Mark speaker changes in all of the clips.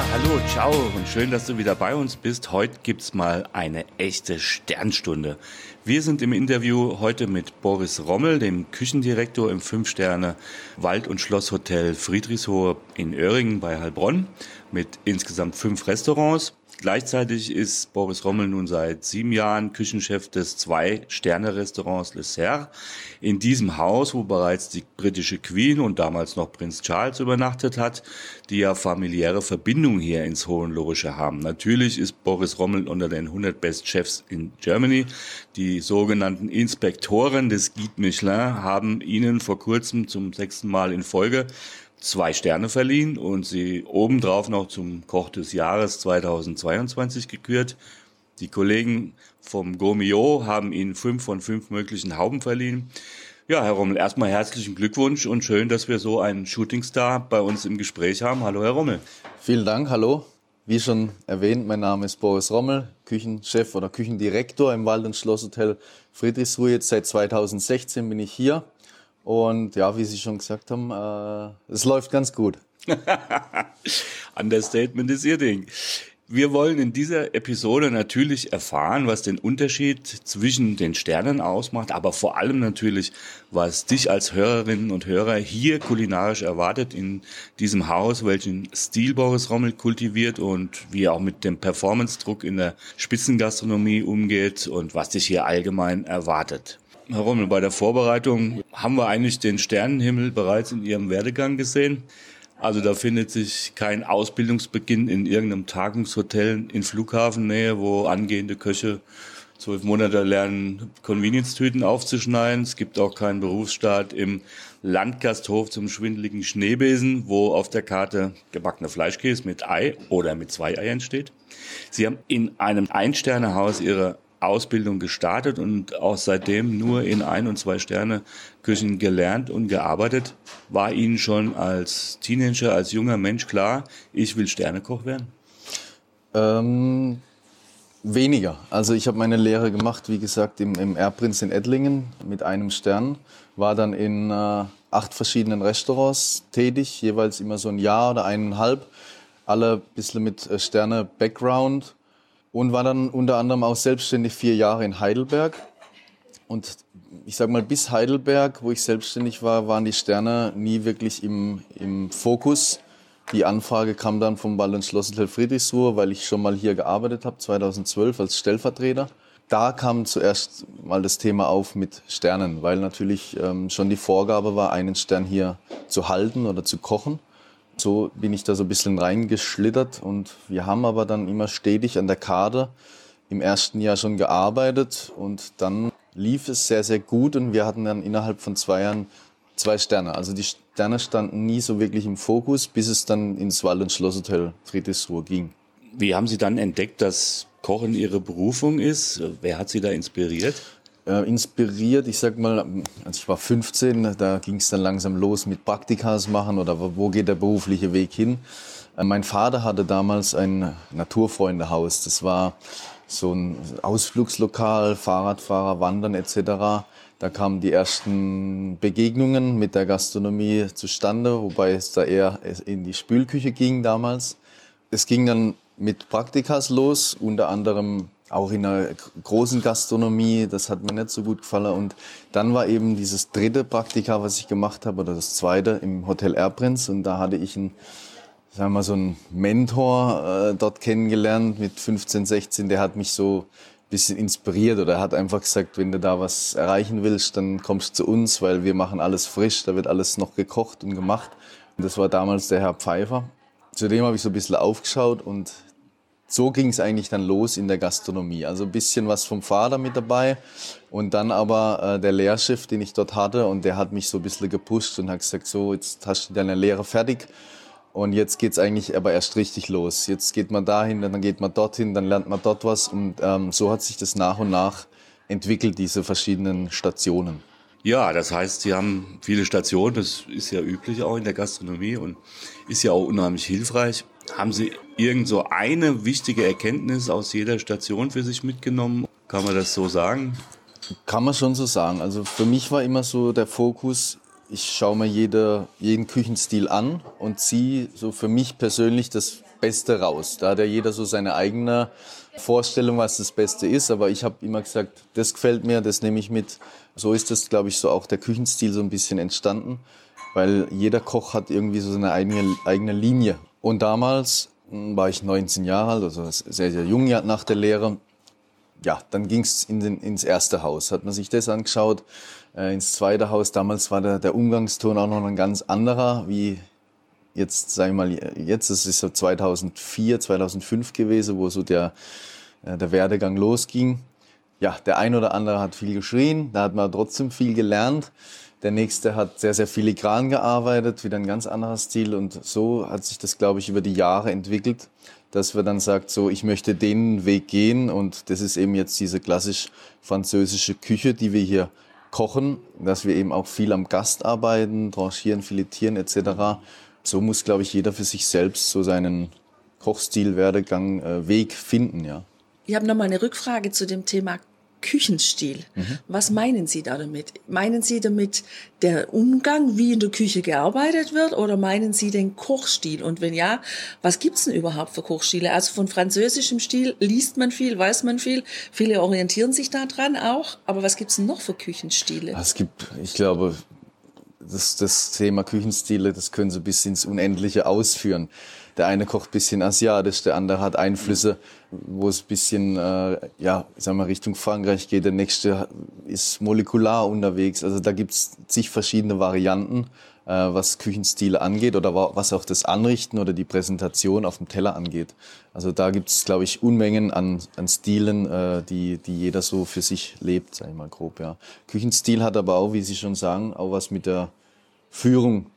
Speaker 1: Ja, hallo, ciao und schön, dass du wieder bei uns bist. Heute gibt's mal eine echte Sternstunde. Wir sind im Interview heute mit Boris Rommel, dem Küchendirektor im Fünf-Sterne Wald- und Schlosshotel Friedrichshohe in Öhringen bei Heilbronn mit insgesamt fünf Restaurants. Gleichzeitig ist Boris Rommel nun seit sieben Jahren Küchenchef des Zwei-Sterne-Restaurants Le Serre. In diesem Haus, wo bereits die britische Queen und damals noch Prinz Charles übernachtet hat, die ja familiäre Verbindungen hier ins Hohenlorische haben. Natürlich ist Boris Rommel unter den 100 Best Chefs in Germany. Die sogenannten Inspektoren des Guide Michelin haben ihnen vor kurzem zum sechsten Mal in Folge zwei Sterne verliehen und sie obendrauf noch zum Koch des Jahres 2022 gekürt. Die Kollegen vom Gomio haben ihnen fünf von fünf möglichen Hauben verliehen. Ja, Herr Rommel, erstmal herzlichen Glückwunsch und schön, dass wir so einen Shootingstar bei uns im Gespräch haben. Hallo, Herr Rommel.
Speaker 2: Vielen Dank, hallo. Wie schon erwähnt, mein Name ist Boris Rommel, Küchenchef oder Küchendirektor im Wald- und Schlosshotel Friedrichsruhe. Jetzt seit 2016 bin ich hier. Und ja, wie Sie schon gesagt haben, äh, es läuft ganz gut.
Speaker 1: Understatement ist Ihr Ding. Wir wollen in dieser Episode natürlich erfahren, was den Unterschied zwischen den Sternen ausmacht, aber vor allem natürlich, was dich als Hörerinnen und Hörer hier kulinarisch erwartet in diesem Haus, welchen Stil Boris Rommel kultiviert und wie er auch mit dem Performance-Druck in der Spitzengastronomie umgeht und was dich hier allgemein erwartet. Herr Rommel, bei der Vorbereitung haben wir eigentlich den Sternenhimmel bereits in Ihrem Werdegang gesehen. Also da findet sich kein Ausbildungsbeginn in irgendeinem Tagungshotel in Flughafennähe, wo angehende Köche zwölf Monate lernen, Convenience-Tüten aufzuschneiden. Es gibt auch keinen Berufsstart im Landgasthof zum schwindeligen Schneebesen, wo auf der Karte gebackener Fleischkäse mit Ei oder mit zwei Eiern steht. Sie haben in einem Einsternehaus Ihre Ausbildung gestartet und auch seitdem nur in ein- und zwei Sterne Küchen gelernt und gearbeitet. War Ihnen schon als Teenager, als junger Mensch klar, ich will Sternekoch werden?
Speaker 2: Ähm, weniger. Also ich habe meine Lehre gemacht, wie gesagt, im, im Erbprinz in Ettlingen mit einem Stern. War dann in äh, acht verschiedenen Restaurants tätig, jeweils immer so ein Jahr oder eineinhalb. Alle ein bisschen mit äh, Sterne-Background und war dann unter anderem auch selbstständig vier Jahre in Heidelberg. Und ich sag mal, bis Heidelberg, wo ich selbstständig war, waren die Sterne nie wirklich im, im Fokus. Die Anfrage kam dann vom Ball- und Schlosshotel Friedrichsruhe, weil ich schon mal hier gearbeitet habe, 2012 als Stellvertreter. Da kam zuerst mal das Thema auf mit Sternen, weil natürlich ähm, schon die Vorgabe war, einen Stern hier zu halten oder zu kochen. So bin ich da so ein bisschen reingeschlittert und wir haben aber dann immer stetig an der Karte im ersten Jahr schon gearbeitet und dann lief es sehr, sehr gut und wir hatten dann innerhalb von zwei Jahren zwei Sterne. Also die Sterne standen nie so wirklich im Fokus, bis es dann ins Wald- und Schlosshotel Friedrichsruhe ging.
Speaker 1: Wie haben Sie dann entdeckt, dass Kochen Ihre Berufung ist? Wer hat Sie da inspiriert?
Speaker 2: Äh, inspiriert, ich sag mal, als ich war 15, da ging es dann langsam los mit Praktikas machen oder wo geht der berufliche Weg hin. Äh, mein Vater hatte damals ein Naturfreundehaus. Das war so ein Ausflugslokal, Fahrradfahrer, Wandern etc. Da kamen die ersten Begegnungen mit der Gastronomie zustande, wobei es da eher in die Spülküche ging damals. Es ging dann mit Praktikas los, unter anderem auch in einer großen Gastronomie. Das hat mir nicht so gut gefallen. Und dann war eben dieses dritte Praktika, was ich gemacht habe, oder das zweite im Hotel Airprinz. Und da hatte ich einen, sagen wir mal, so einen Mentor äh, dort kennengelernt mit 15, 16. Der hat mich so ein bisschen inspiriert oder hat einfach gesagt, wenn du da was erreichen willst, dann kommst du zu uns, weil wir machen alles frisch. Da wird alles noch gekocht und gemacht. Und das war damals der Herr Pfeiffer. Zudem habe ich so ein bisschen aufgeschaut und so ging es eigentlich dann los in der Gastronomie. Also ein bisschen was vom Vater mit dabei und dann aber äh, der Lehrschiff, den ich dort hatte und der hat mich so ein bisschen gepusht und hat gesagt, so jetzt hast du deine Lehre fertig, Und jetzt geht es eigentlich aber erst richtig los. Jetzt geht man dahin, dann geht man dorthin, dann lernt man dort was. Und ähm, so hat sich das nach und nach entwickelt, diese verschiedenen Stationen.
Speaker 1: Ja, das heißt, Sie haben viele Stationen, das ist ja üblich auch in der Gastronomie und ist ja auch unheimlich hilfreich. Haben Sie irgend so eine wichtige Erkenntnis aus jeder Station für sich mitgenommen? Kann man das so sagen?
Speaker 2: Kann man schon so sagen. Also für mich war immer so der Fokus, ich schaue mir jede, jeden Küchenstil an und ziehe so für mich persönlich das Beste raus. Da hat ja jeder so seine eigene Vorstellung, was das Beste ist. Aber ich habe immer gesagt, das gefällt mir, das nehme ich mit. So ist das, glaube ich, so auch der Küchenstil so ein bisschen entstanden. Weil jeder Koch hat irgendwie so seine eigene, eigene Linie. Und damals hm, war ich 19 Jahre alt, also sehr, sehr jung nach der Lehre. Ja, dann ging es in ins erste Haus. Hat man sich das angeschaut, äh, ins zweite Haus. Damals war der, der Umgangston auch noch ein ganz anderer, wie jetzt, sag ich mal, jetzt, das ist so 2004, 2005 gewesen, wo so der, äh, der Werdegang losging. Ja, der ein oder andere hat viel geschrien, da hat man trotzdem viel gelernt. Der nächste hat sehr, sehr filigran gearbeitet, wieder ein ganz anderer Stil. Und so hat sich das, glaube ich, über die Jahre entwickelt, dass wir dann sagt, so, ich möchte den Weg gehen. Und das ist eben jetzt diese klassisch französische Küche, die wir hier kochen, dass wir eben auch viel am Gast arbeiten, tranchieren, filetieren etc so muss, glaube ich, jeder für sich selbst so seinen Kochstil, Werdegang, äh, Weg finden, ja.
Speaker 3: Ich habe noch mal eine Rückfrage zu dem Thema Küchenstil. Mhm. Was meinen Sie da damit? Meinen Sie damit der Umgang, wie in der Küche gearbeitet wird, oder meinen Sie den Kochstil? Und wenn ja, was gibt's denn überhaupt für Kochstile? Also von französischem Stil liest man viel, weiß man viel. Viele orientieren sich daran auch. Aber was gibt's denn noch für Küchenstile?
Speaker 2: Es gibt, ich glaube, das, das Thema Küchenstile, das können sie bis ins Unendliche ausführen. Der eine kocht bisschen asiatisch, der andere hat Einflüsse, wo es bisschen, äh, ja, ich sag mal, Richtung Frankreich geht. Der nächste ist molekular unterwegs. Also da gibt's zig verschiedene Varianten, äh, was Küchenstile angeht oder was auch das Anrichten oder die Präsentation auf dem Teller angeht. Also da gibt's, glaube ich, Unmengen an, an Stilen, äh, die, die jeder so für sich lebt, sag ich mal grob. Ja. Küchenstil hat aber auch, wie Sie schon sagen, auch was mit der Führung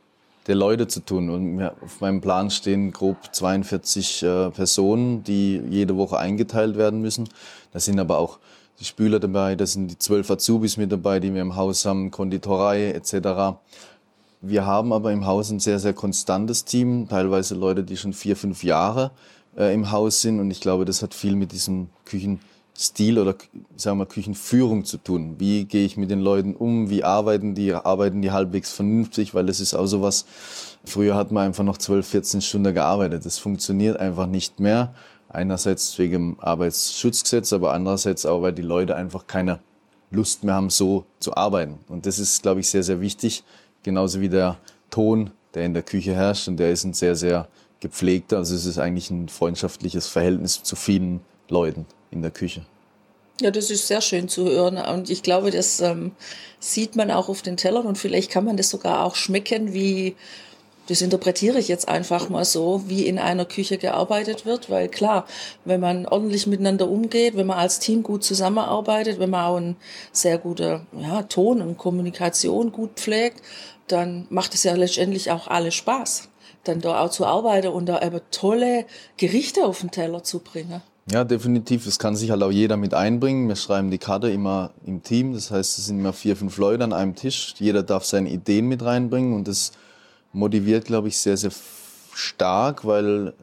Speaker 2: der Leute zu tun. Und auf meinem Plan stehen grob 42 äh, Personen, die jede Woche eingeteilt werden müssen. Da sind aber auch die Spüler dabei, da sind die zwölf Azubis mit dabei, die wir im Haus haben, Konditorei etc. Wir haben aber im Haus ein sehr, sehr konstantes Team, teilweise Leute, die schon vier, fünf Jahre äh, im Haus sind. Und ich glaube, das hat viel mit diesem Küchen Stil oder sagen wir Küchenführung zu tun. Wie gehe ich mit den Leuten um? Wie arbeiten die? Arbeiten die halbwegs vernünftig? Weil das ist auch sowas. Früher hat man einfach noch 12, 14 Stunden gearbeitet. Das funktioniert einfach nicht mehr. Einerseits wegen dem Arbeitsschutzgesetz, aber andererseits auch, weil die Leute einfach keine Lust mehr haben, so zu arbeiten. Und das ist, glaube ich, sehr, sehr wichtig. Genauso wie der Ton, der in der Küche herrscht. Und der ist ein sehr, sehr gepflegter. Also es ist eigentlich ein freundschaftliches Verhältnis zu vielen Leuten in der Küche.
Speaker 3: Ja, das ist sehr schön zu hören. Und ich glaube, das ähm, sieht man auch auf den Tellern und vielleicht kann man das sogar auch schmecken, wie, das interpretiere ich jetzt einfach mal so, wie in einer Küche gearbeitet wird. Weil klar, wenn man ordentlich miteinander umgeht, wenn man als Team gut zusammenarbeitet, wenn man auch einen sehr guten ja, Ton und Kommunikation gut pflegt, dann macht es ja letztendlich auch alle Spaß, dann da auch zu arbeiten und da aber tolle Gerichte auf den Teller zu bringen.
Speaker 2: Ja, definitiv. Das kann sich halt auch jeder mit einbringen. Wir schreiben die Karte immer im Team. Das heißt, es sind immer vier, fünf Leute an einem Tisch. Jeder darf seine Ideen mit reinbringen und das motiviert, glaube ich, sehr, sehr stark, weil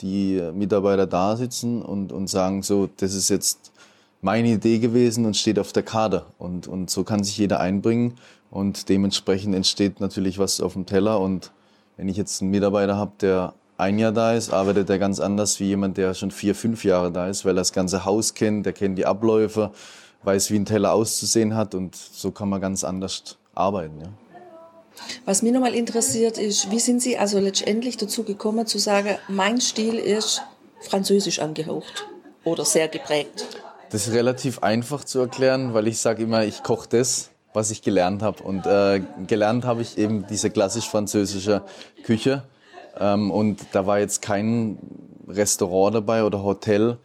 Speaker 2: die Mitarbeiter da sitzen und, und sagen so, das ist jetzt meine Idee gewesen und steht auf der Karte. Und, und so kann sich jeder einbringen und dementsprechend entsteht natürlich was auf dem Teller. Und wenn ich jetzt einen Mitarbeiter habe, der ein Jahr da ist, arbeitet er ganz anders wie jemand, der schon vier, fünf Jahre da ist, weil er das ganze Haus kennt, der kennt die Abläufe, weiß, wie ein Teller auszusehen hat und so kann man ganz anders arbeiten. Ja.
Speaker 3: Was mich nochmal interessiert ist, wie sind Sie also letztendlich dazu gekommen zu sagen, mein Stil ist französisch angehaucht oder sehr geprägt?
Speaker 2: Das ist relativ einfach zu erklären, weil ich sage immer, ich koche das, was ich gelernt habe. Und äh, gelernt habe ich eben diese klassisch französische Küche ähm, und da war jetzt kein Restaurant dabei oder Hotel,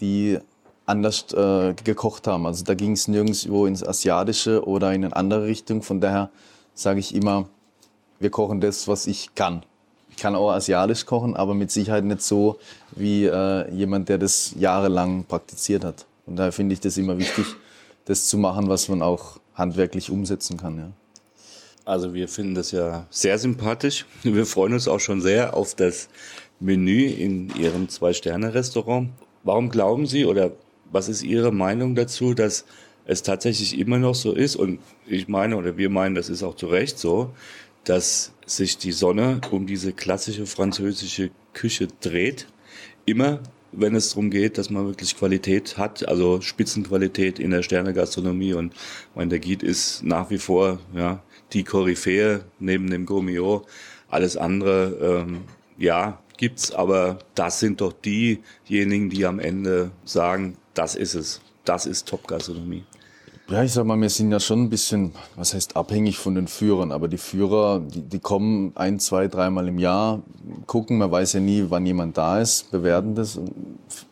Speaker 2: die anders äh, gekocht haben. Also da ging es nirgendwo ins Asiatische oder in eine andere Richtung. Von daher sage ich immer, wir kochen das, was ich kann. Ich kann auch asiatisch kochen, aber mit Sicherheit nicht so wie äh, jemand, der das jahrelang praktiziert hat. Und daher finde ich das immer wichtig, das zu machen, was man auch handwerklich umsetzen kann. Ja.
Speaker 1: Also wir finden das ja sehr sympathisch. Wir freuen uns auch schon sehr auf das Menü in Ihrem Zwei-Sterne-Restaurant. Warum glauben Sie oder was ist Ihre Meinung dazu, dass es tatsächlich immer noch so ist? Und ich meine oder wir meinen, das ist auch zu Recht so, dass sich die Sonne um diese klassische französische Küche dreht. Immer, wenn es darum geht, dass man wirklich Qualität hat, also Spitzenqualität in der Sternegastronomie. Und mein, der Guide ist nach wie vor ja, die Koryphäe neben dem Gourmillot. Alles andere, ähm, ja, gibt's, aber das sind doch diejenigen, die am Ende sagen, das ist es. Das ist Top-Gastronomie.
Speaker 2: Ja, ich sag mal, wir sind ja schon ein bisschen, was heißt abhängig von den Führern, aber die Führer, die, die kommen ein, zwei, dreimal im Jahr, gucken, man weiß ja nie, wann jemand da ist, bewerten das. Und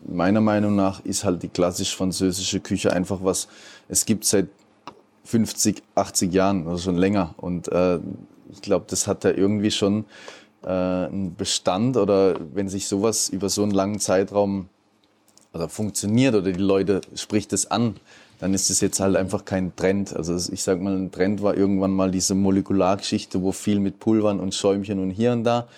Speaker 2: meiner Meinung nach ist halt die klassisch-französische Küche einfach was, es gibt seit 50, 80 Jahren oder schon länger. Und äh, ich glaube, das hat ja irgendwie schon äh, einen Bestand oder wenn sich sowas über so einen langen Zeitraum oder funktioniert oder die Leute spricht es an, dann ist es jetzt halt einfach kein Trend. Also ich sag mal, ein Trend war irgendwann mal diese Molekulargeschichte, wo viel mit Pulvern und Schäumchen und hier und da.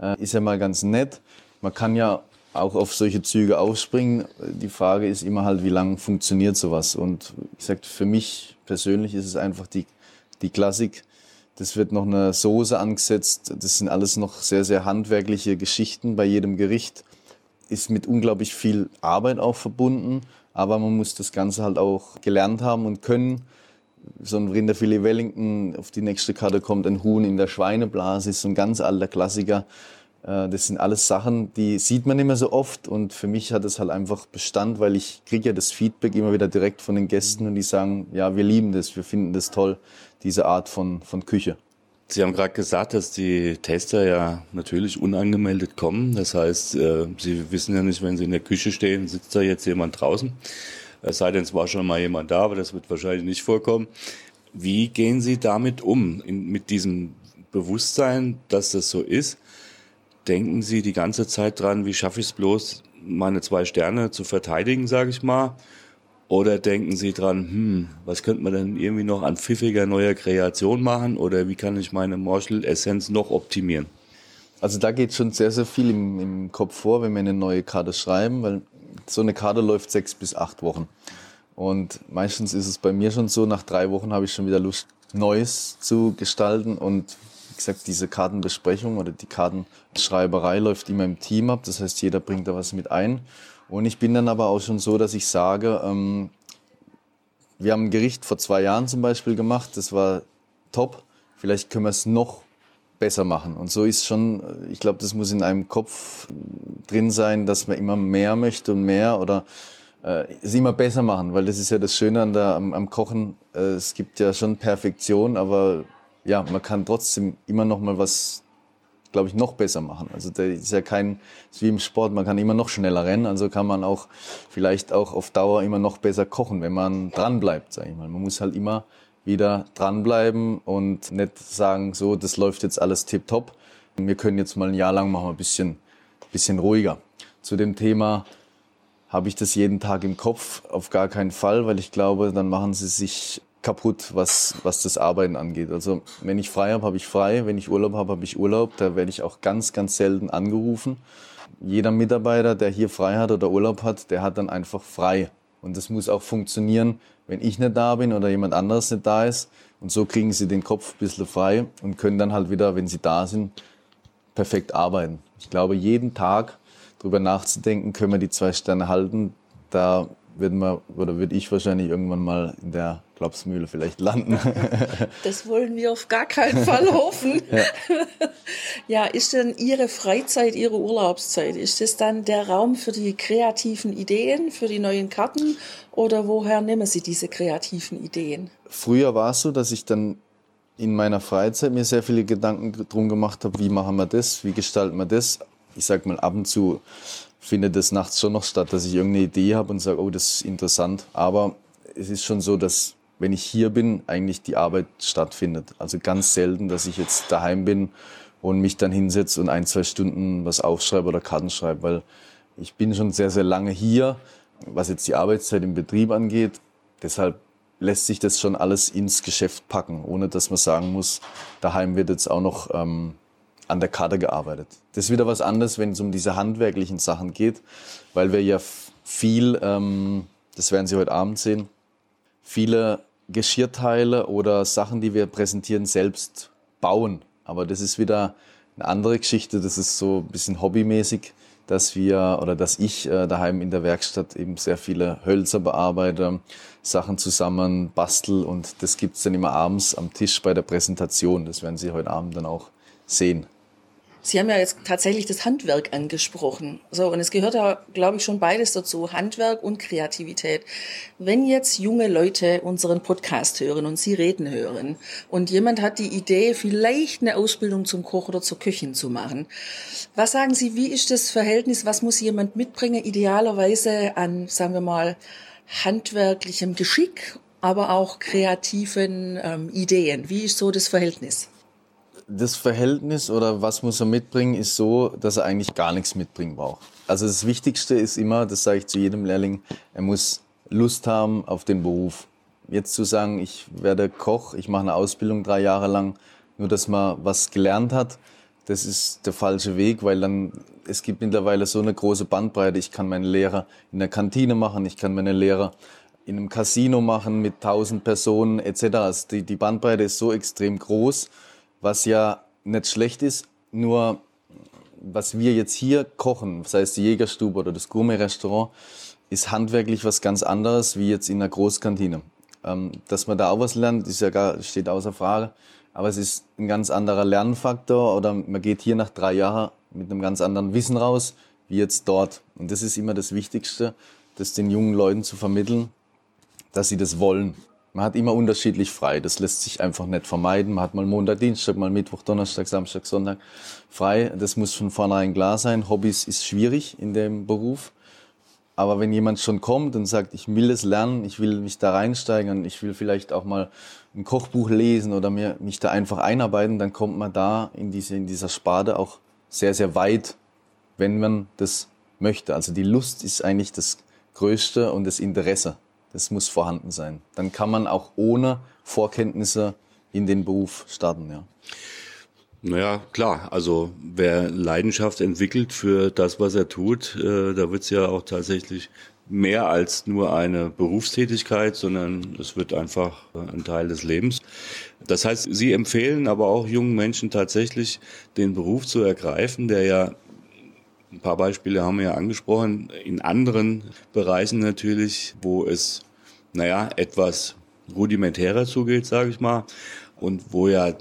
Speaker 2: Äh, ist ja mal ganz nett. Man kann ja auch auf solche Züge aufspringen. Die Frage ist immer halt, wie lange funktioniert sowas? Und ich sag, für mich persönlich ist es einfach die, die Klassik. Das wird noch eine Soße angesetzt. Das sind alles noch sehr, sehr handwerkliche Geschichten bei jedem Gericht. Ist mit unglaublich viel Arbeit auch verbunden. Aber man muss das Ganze halt auch gelernt haben und können. So ein Rinderfilet Wellington, auf die nächste Karte kommt ein Huhn in der Schweineblase, ist so ein ganz alter Klassiker. Äh, das sind alles Sachen, die sieht man mehr so oft und für mich hat es halt einfach Bestand, weil ich kriege ja das Feedback immer wieder direkt von den Gästen und die sagen, ja, wir lieben das, wir finden das toll, diese Art von, von Küche.
Speaker 1: Sie haben gerade gesagt, dass die Tester ja natürlich unangemeldet kommen. Das heißt, äh, Sie wissen ja nicht, wenn Sie in der Küche stehen, sitzt da jetzt jemand draußen. Es sei denn, es war schon mal jemand da, aber das wird wahrscheinlich nicht vorkommen. Wie gehen Sie damit um, mit diesem Bewusstsein, dass das so ist? Denken Sie die ganze Zeit dran, wie schaffe ich es bloß, meine zwei Sterne zu verteidigen, sage ich mal? Oder denken Sie dran, hm, was könnte man denn irgendwie noch an pfiffiger neuer Kreation machen? Oder wie kann ich meine Marshall-Essenz noch optimieren?
Speaker 2: Also da geht schon sehr, sehr viel im, im, Kopf vor, wenn wir eine neue Karte schreiben, weil so eine Karte läuft sechs bis acht Wochen. Und meistens ist es bei mir schon so, nach drei Wochen habe ich schon wieder Lust, Neues zu gestalten. Und wie gesagt, diese Kartenbesprechung oder die Kartenschreiberei läuft immer im Team ab. Das heißt, jeder bringt da was mit ein. Und ich bin dann aber auch schon so, dass ich sage, ähm, wir haben ein Gericht vor zwei Jahren zum Beispiel gemacht, das war top. Vielleicht können wir es noch besser machen. Und so ist schon, ich glaube, das muss in einem Kopf drin sein, dass man immer mehr möchte und mehr oder äh, es immer besser machen, weil das ist ja das Schöne an der, am, am Kochen. Äh, es gibt ja schon Perfektion, aber ja, man kann trotzdem immer noch mal was glaube ich, noch besser machen. Also der ist ja kein, ist wie im Sport, man kann immer noch schneller rennen, also kann man auch vielleicht auch auf Dauer immer noch besser kochen, wenn man dran bleibt, sage ich mal. Man muss halt immer wieder dranbleiben und nicht sagen, so, das läuft jetzt alles tipptopp. Wir können jetzt mal ein Jahr lang machen, ein bisschen, bisschen ruhiger. Zu dem Thema habe ich das jeden Tag im Kopf, auf gar keinen Fall, weil ich glaube, dann machen sie sich kaputt, was, was das Arbeiten angeht. Also wenn ich frei habe, habe ich frei. Wenn ich Urlaub habe, habe ich Urlaub. Da werde ich auch ganz, ganz selten angerufen. Jeder Mitarbeiter, der hier frei hat oder Urlaub hat, der hat dann einfach frei. Und das muss auch funktionieren, wenn ich nicht da bin oder jemand anderes nicht da ist. Und so kriegen sie den Kopf ein bisschen frei und können dann halt wieder, wenn sie da sind, perfekt arbeiten. Ich glaube, jeden Tag darüber nachzudenken, können wir die zwei Sterne halten, da würden wir, oder würde ich wahrscheinlich irgendwann mal in der Klapsmühle vielleicht landen.
Speaker 3: Das wollen wir auf gar keinen Fall hoffen. Ja. ja, ist denn Ihre Freizeit, Ihre Urlaubszeit, ist das dann der Raum für die kreativen Ideen, für die neuen Karten oder woher nehmen Sie diese kreativen Ideen?
Speaker 2: Früher war es so, dass ich dann in meiner Freizeit mir sehr viele Gedanken drum gemacht habe, wie machen wir das, wie gestalten wir das. Ich sag mal, ab und zu findet es nachts schon noch statt, dass ich irgendeine Idee habe und sage, oh, das ist interessant. Aber es ist schon so, dass wenn ich hier bin, eigentlich die Arbeit stattfindet. Also ganz selten, dass ich jetzt daheim bin und mich dann hinsetze und ein, zwei Stunden was aufschreibe oder Karten schreibe, weil ich bin schon sehr, sehr lange hier, was jetzt die Arbeitszeit im Betrieb angeht. Deshalb lässt sich das schon alles ins Geschäft packen, ohne dass man sagen muss, daheim wird jetzt auch noch ähm, an der Karte gearbeitet. Das ist wieder was anderes, wenn es um diese handwerklichen Sachen geht, weil wir ja viel, ähm, das werden Sie heute Abend sehen, viele Geschirrteile oder Sachen, die wir präsentieren, selbst bauen. Aber das ist wieder eine andere Geschichte, das ist so ein bisschen hobbymäßig dass wir oder dass ich äh, daheim in der Werkstatt eben sehr viele Hölzer bearbeite, Sachen zusammen bastel und das gibt's dann immer abends am Tisch bei der Präsentation. Das werden Sie heute Abend dann auch sehen.
Speaker 3: Sie haben ja jetzt tatsächlich das Handwerk angesprochen. So, und es gehört ja, glaube ich, schon beides dazu, Handwerk und Kreativität. Wenn jetzt junge Leute unseren Podcast hören und Sie reden hören und jemand hat die Idee, vielleicht eine Ausbildung zum Koch oder zur Köchin zu machen, was sagen Sie, wie ist das Verhältnis, was muss jemand mitbringen, idealerweise an, sagen wir mal, handwerklichem Geschick, aber auch kreativen ähm, Ideen? Wie ist so das Verhältnis?
Speaker 2: Das Verhältnis oder was muss er mitbringen, ist so, dass er eigentlich gar nichts mitbringen braucht. Also das Wichtigste ist immer, das sage ich zu jedem Lehrling, er muss Lust haben auf den Beruf. Jetzt zu sagen, ich werde Koch, ich mache eine Ausbildung drei Jahre lang, nur dass man was gelernt hat, das ist der falsche Weg, weil dann, es gibt mittlerweile so eine große Bandbreite. Ich kann meine Lehre in der Kantine machen, ich kann meine Lehre in einem Casino machen mit tausend Personen etc. Also die, die Bandbreite ist so extrem groß was ja nicht schlecht ist, nur was wir jetzt hier kochen, sei es die Jägerstube oder das Gourmet-Restaurant, ist handwerklich was ganz anderes wie jetzt in einer Großkantine. Ähm, dass man da auch was lernt, ist ja gar, steht außer Frage. Aber es ist ein ganz anderer Lernfaktor oder man geht hier nach drei Jahren mit einem ganz anderen Wissen raus, wie jetzt dort. Und das ist immer das Wichtigste, das den jungen Leuten zu vermitteln, dass sie das wollen. Man hat immer unterschiedlich frei. Das lässt sich einfach nicht vermeiden. Man hat mal Montag, Dienstag, mal Mittwoch, Donnerstag, Samstag, Sonntag frei. Das muss von vornherein klar sein. Hobbys ist schwierig in dem Beruf. Aber wenn jemand schon kommt und sagt, ich will es lernen, ich will mich da reinsteigern, ich will vielleicht auch mal ein Kochbuch lesen oder mir, mich da einfach einarbeiten, dann kommt man da in, diese, in dieser Sparte auch sehr, sehr weit, wenn man das möchte. Also die Lust ist eigentlich das Größte und das Interesse. Das muss vorhanden sein. Dann kann man auch ohne Vorkenntnisse in den Beruf starten, ja.
Speaker 1: Naja, klar. Also wer Leidenschaft entwickelt für das, was er tut, äh, da wird es ja auch tatsächlich mehr als nur eine Berufstätigkeit, sondern es wird einfach ein Teil des Lebens. Das heißt, Sie empfehlen aber auch jungen Menschen tatsächlich den Beruf zu ergreifen, der ja ein paar Beispiele haben wir ja angesprochen, in anderen Bereichen natürlich, wo es naja, etwas rudimentärer zugeht, sage ich mal, und wo ja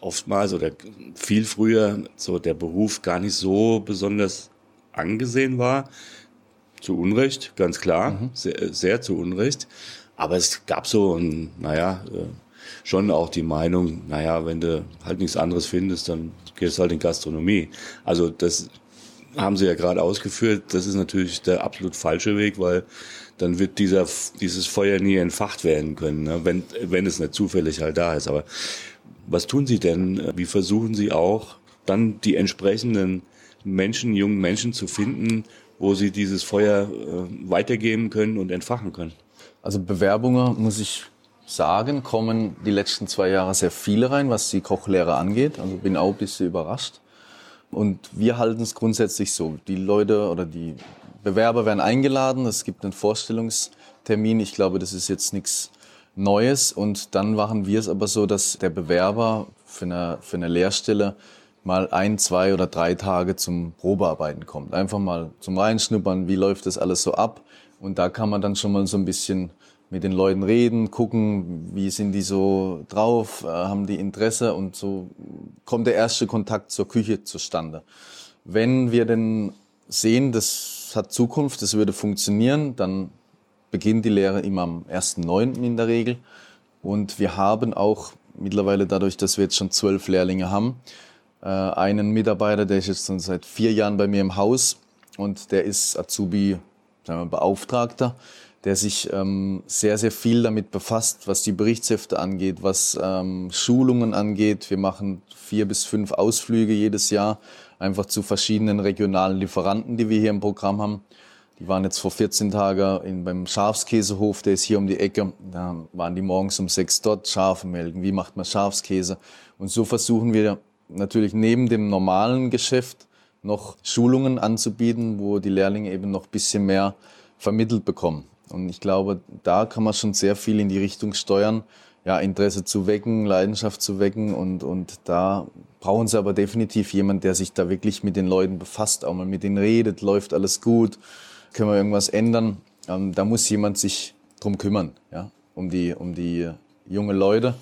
Speaker 1: oftmals oder viel früher so der Beruf gar nicht so besonders angesehen war. Zu Unrecht, ganz klar, mhm. sehr, sehr, zu Unrecht. Aber es gab so ein, naja, äh, schon auch die Meinung, naja, wenn du halt nichts anderes findest, dann gehst du halt in Gastronomie. Also das haben Sie ja gerade ausgeführt, das ist natürlich der absolut falsche Weg, weil dann wird dieser, dieses Feuer nie entfacht werden können, ne? wenn, wenn es nicht zufällig halt da ist. Aber was tun Sie denn? Wie versuchen Sie auch dann die entsprechenden Menschen, jungen Menschen zu finden, wo sie dieses Feuer äh, weitergeben können und entfachen können?
Speaker 2: Also Bewerbungen, muss ich sagen, kommen die letzten zwei Jahre sehr viele rein, was die Kochlehre angeht. Also bin auch ein bisschen überrascht. Und wir halten es grundsätzlich so. Die Leute oder die Bewerber werden eingeladen. Es gibt einen Vorstellungstermin. Ich glaube, das ist jetzt nichts Neues. Und dann machen wir es aber so, dass der Bewerber für eine, für eine Lehrstelle mal ein, zwei oder drei Tage zum Probearbeiten kommt. Einfach mal zum Reinschnuppern, wie läuft das alles so ab. Und da kann man dann schon mal so ein bisschen mit den Leuten reden, gucken, wie sind die so drauf, äh, haben die Interesse und so kommt der erste Kontakt zur Küche zustande. Wenn wir denn sehen, das hat Zukunft, das würde funktionieren, dann beginnt die Lehre immer am 1.9. in der Regel. Und wir haben auch mittlerweile dadurch, dass wir jetzt schon zwölf Lehrlinge haben, äh, einen Mitarbeiter, der ist jetzt schon seit vier Jahren bei mir im Haus und der ist Azubi, sagen wir, Beauftragter der sich ähm, sehr, sehr viel damit befasst, was die Berichtshefte angeht, was ähm, Schulungen angeht. Wir machen vier bis fünf Ausflüge jedes Jahr, einfach zu verschiedenen regionalen Lieferanten, die wir hier im Programm haben. Die waren jetzt vor 14 Tagen in, beim Schafskäsehof, der ist hier um die Ecke. Da waren die morgens um sechs dort, Schafe melken. Wie macht man Schafskäse? Und so versuchen wir natürlich neben dem normalen Geschäft noch Schulungen anzubieten, wo die Lehrlinge eben noch bisschen mehr vermittelt bekommen. Und ich glaube, da kann man schon sehr viel in die Richtung steuern, ja, Interesse zu wecken, Leidenschaft zu wecken. Und, und da brauchen sie aber definitiv jemand, der sich da wirklich mit den Leuten befasst, auch mal mit denen redet, läuft alles gut können wir irgendwas ändern? Ähm, da muss jemand sich drum kümmern, ja, um die, um die junge Leute.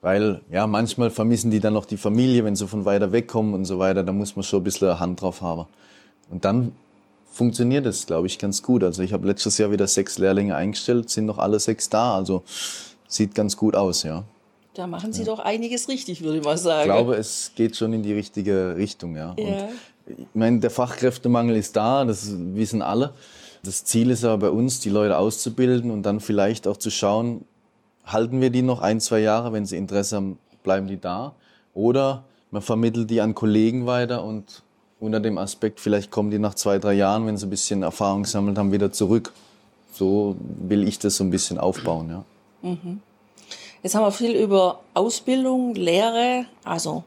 Speaker 2: Weil, ja, manchmal vermissen die dann noch die Familie, wenn sie von weiter weg kommen und so weiter. Da muss man schon ein bisschen Hand drauf haben. Und dann funktioniert es, glaube ich, ganz gut. Also ich habe letztes Jahr wieder sechs Lehrlinge eingestellt, sind noch alle sechs da. Also sieht ganz gut aus, ja.
Speaker 3: Da machen Sie ja. doch einiges richtig, würde ich mal sagen.
Speaker 2: Ich glaube, es geht schon in die richtige Richtung, ja. ja. Ich meine, der Fachkräftemangel ist da, das wissen alle. Das Ziel ist aber bei uns, die Leute auszubilden und dann vielleicht auch zu schauen, halten wir die noch ein, zwei Jahre, wenn sie Interesse haben, bleiben die da. Oder man vermittelt die an Kollegen weiter und unter dem Aspekt, vielleicht kommen die nach zwei, drei Jahren, wenn sie ein bisschen Erfahrung gesammelt haben, wieder zurück. So will ich das so ein bisschen aufbauen. Ja. Mhm.
Speaker 3: Jetzt haben wir viel über Ausbildung, Lehre, also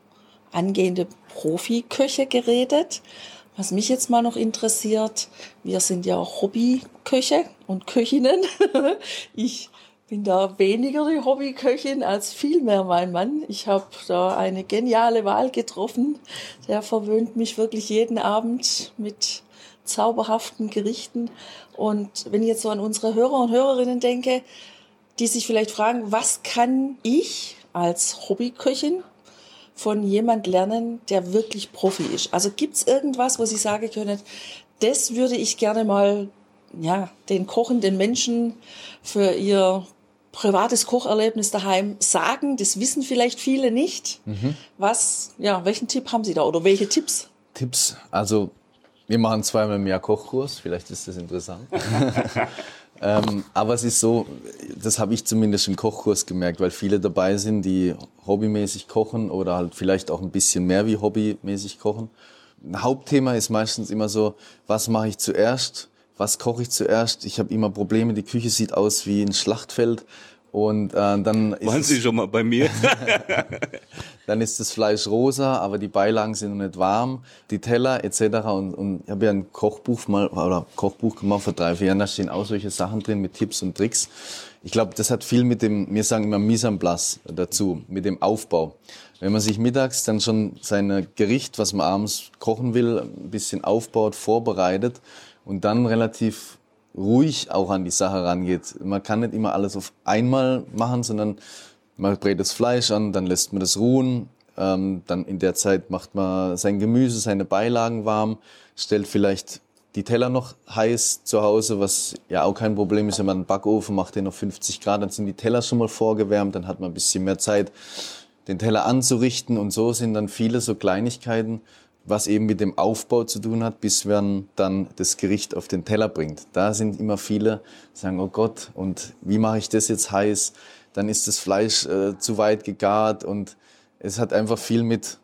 Speaker 3: angehende Profiköche geredet. Was mich jetzt mal noch interessiert, wir sind ja Hobbyköche und Köchinnen. Ich bin da weniger die Hobbyköchin als vielmehr mein Mann. Ich habe da eine geniale Wahl getroffen. Der verwöhnt mich wirklich jeden Abend mit zauberhaften Gerichten. Und wenn ich jetzt so an unsere Hörer und Hörerinnen denke, die sich vielleicht fragen, was kann ich als Hobbyköchin von jemand lernen, der wirklich Profi ist? Also gibt es irgendwas, wo Sie sagen können, das würde ich gerne mal ja, den kochenden Menschen für ihr privates Kocherlebnis daheim sagen. Das wissen vielleicht viele nicht. Mhm. Was, ja, welchen Tipp haben Sie da oder welche Tipps?
Speaker 2: Tipps, also wir machen zweimal im Jahr Kochkurs, vielleicht ist das interessant. Ähm, aber es ist so, das habe ich zumindest im Kochkurs gemerkt, weil viele dabei sind, die hobbymäßig kochen oder halt vielleicht auch ein bisschen mehr wie hobbymäßig kochen. Ein Hauptthema ist meistens immer so, was mache ich zuerst? Was koche ich zuerst? Ich habe immer Probleme, die Küche sieht aus wie ein Schlachtfeld und äh, dann
Speaker 1: ist Waren Sie schon mal bei mir?
Speaker 2: dann ist das Fleisch rosa, aber die Beilagen sind noch nicht warm, die Teller etc. Und, und ich habe ja ein Kochbuch mal oder Kochbuch gemacht vor drei, vier Jahren, da stehen auch solche Sachen drin mit Tipps und Tricks. Ich glaube, das hat viel mit dem, wir sagen immer Mise en place dazu, mit dem Aufbau. Wenn man sich mittags dann schon sein Gericht, was man abends kochen will, ein bisschen aufbaut, vorbereitet und dann relativ ruhig auch an die Sache rangeht. Man kann nicht immer alles auf einmal machen, sondern man brät das Fleisch an, dann lässt man das ruhen, ähm, dann in der Zeit macht man sein Gemüse, seine Beilagen warm, stellt vielleicht die Teller noch heiß zu Hause, was ja auch kein Problem ist, wenn man einen Backofen macht, den auf 50 Grad, dann sind die Teller schon mal vorgewärmt, dann hat man ein bisschen mehr Zeit, den Teller anzurichten und so sind dann viele so Kleinigkeiten, was eben mit dem Aufbau zu tun hat, bis man dann das Gericht auf den Teller bringt. Da sind immer viele, die sagen, oh Gott, und wie mache ich das jetzt heiß? Dann ist das Fleisch äh, zu weit gegart und es hat einfach viel mit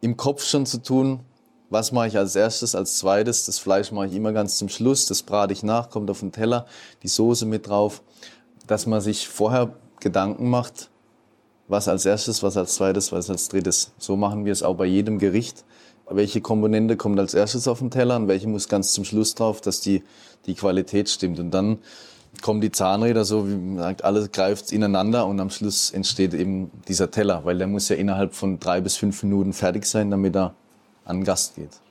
Speaker 2: im Kopf schon zu tun. Was mache ich als erstes, als zweites? Das Fleisch mache ich immer ganz zum Schluss, das brate ich nach, kommt auf den Teller, die Soße mit drauf. Dass man sich vorher Gedanken macht, was als erstes, was als zweites, was als drittes. So machen wir es auch bei jedem Gericht welche Komponente kommt als erstes auf den Teller und welche muss ganz zum Schluss drauf, dass die, die Qualität stimmt. Und dann kommen die Zahnräder so, wie man sagt, alles greift ineinander und am Schluss entsteht eben dieser Teller, weil der muss ja innerhalb von drei bis fünf Minuten fertig sein, damit er an Gast geht.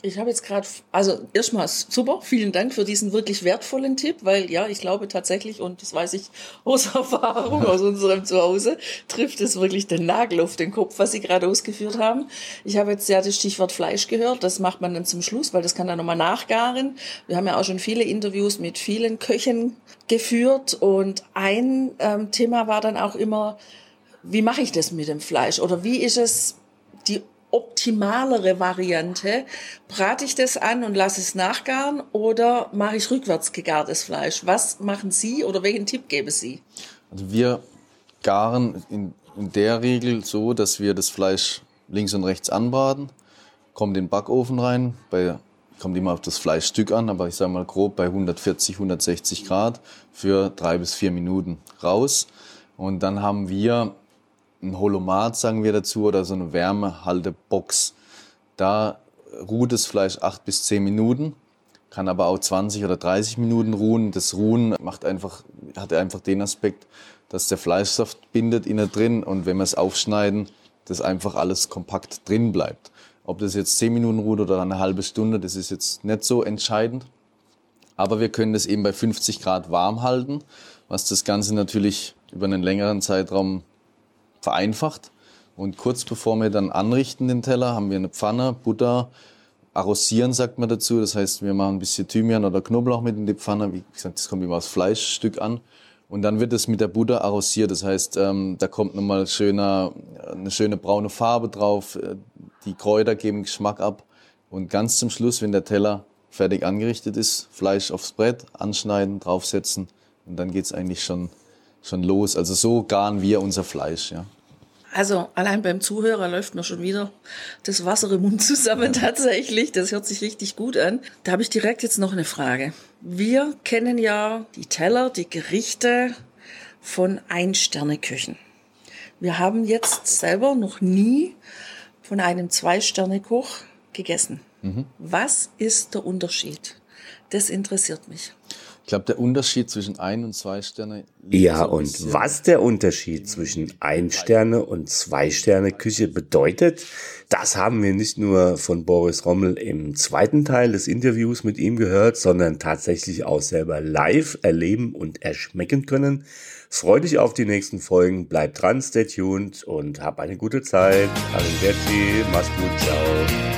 Speaker 3: Ich habe jetzt gerade, also erstmal super, vielen Dank für diesen wirklich wertvollen Tipp, weil ja, ich glaube tatsächlich, und das weiß ich aus Erfahrung aus unserem Zuhause, trifft es wirklich den Nagel auf den Kopf, was Sie gerade ausgeführt haben. Ich habe jetzt ja das Stichwort Fleisch gehört, das macht man dann zum Schluss, weil das kann dann nochmal nachgaren. Wir haben ja auch schon viele Interviews mit vielen Köchen geführt und ein ähm, Thema war dann auch immer, wie mache ich das mit dem Fleisch oder wie ist es die optimalere Variante? Brate ich das an und lasse es nachgaren oder mache ich rückwärts gegartes Fleisch? Was machen Sie oder welchen Tipp geben Sie?
Speaker 2: Also wir garen in, in der Regel so, dass wir das Fleisch links und rechts anbraten, kommt in den Backofen rein, bei kommt immer auf das Fleischstück an, aber ich sage mal grob bei 140, 160 Grad für drei bis vier Minuten raus. Und dann haben wir ein Holomat, sagen wir dazu, oder so eine Wärmehaltebox. Da ruht das Fleisch acht bis zehn Minuten, kann aber auch 20 oder 30 Minuten ruhen. Das Ruhen macht einfach, hat einfach den Aspekt, dass der Fleischsaft bindet innen drin und wenn wir es aufschneiden, das einfach alles kompakt drin bleibt. Ob das jetzt zehn Minuten ruht oder eine halbe Stunde, das ist jetzt nicht so entscheidend. Aber wir können das eben bei 50 Grad warm halten, was das Ganze natürlich über einen längeren Zeitraum vereinfacht. Und kurz bevor wir dann anrichten den Teller, haben wir eine Pfanne, Butter, arrosieren sagt man dazu. Das heißt, wir machen ein bisschen Thymian oder Knoblauch mit in die Pfanne. Wie gesagt, das kommt immer aufs Fleischstück an. Und dann wird es mit der Butter arrosiert. Das heißt, ähm, da kommt nochmal schöner, eine schöne braune Farbe drauf. Die Kräuter geben Geschmack ab. Und ganz zum Schluss, wenn der Teller fertig angerichtet ist, Fleisch aufs Brett, anschneiden, draufsetzen. Und dann geht's eigentlich schon schon los. Also so garen wir unser Fleisch, ja.
Speaker 3: Also allein beim Zuhörer läuft mir schon wieder das Wasser im Mund zusammen tatsächlich. Das hört sich richtig gut an. Da habe ich direkt jetzt noch eine Frage. Wir kennen ja die Teller, die Gerichte von Ein-Sterne-Küchen. Wir haben jetzt selber noch nie von einem Zwei-Sterne-Koch gegessen. Mhm. Was ist der Unterschied? Das interessiert mich.
Speaker 2: Ich glaube, der Unterschied zwischen ein und zwei Sterne.
Speaker 1: Ja, und was der Unterschied zwischen ein Sterne und zwei Sterne Küche bedeutet, das haben wir nicht nur von Boris Rommel im zweiten Teil des Interviews mit ihm gehört, sondern tatsächlich auch selber live erleben und erschmecken können. Freu dich auf die nächsten Folgen, bleib dran, stay tuned und hab eine gute Zeit. Arrivederci, mach's gut, ciao.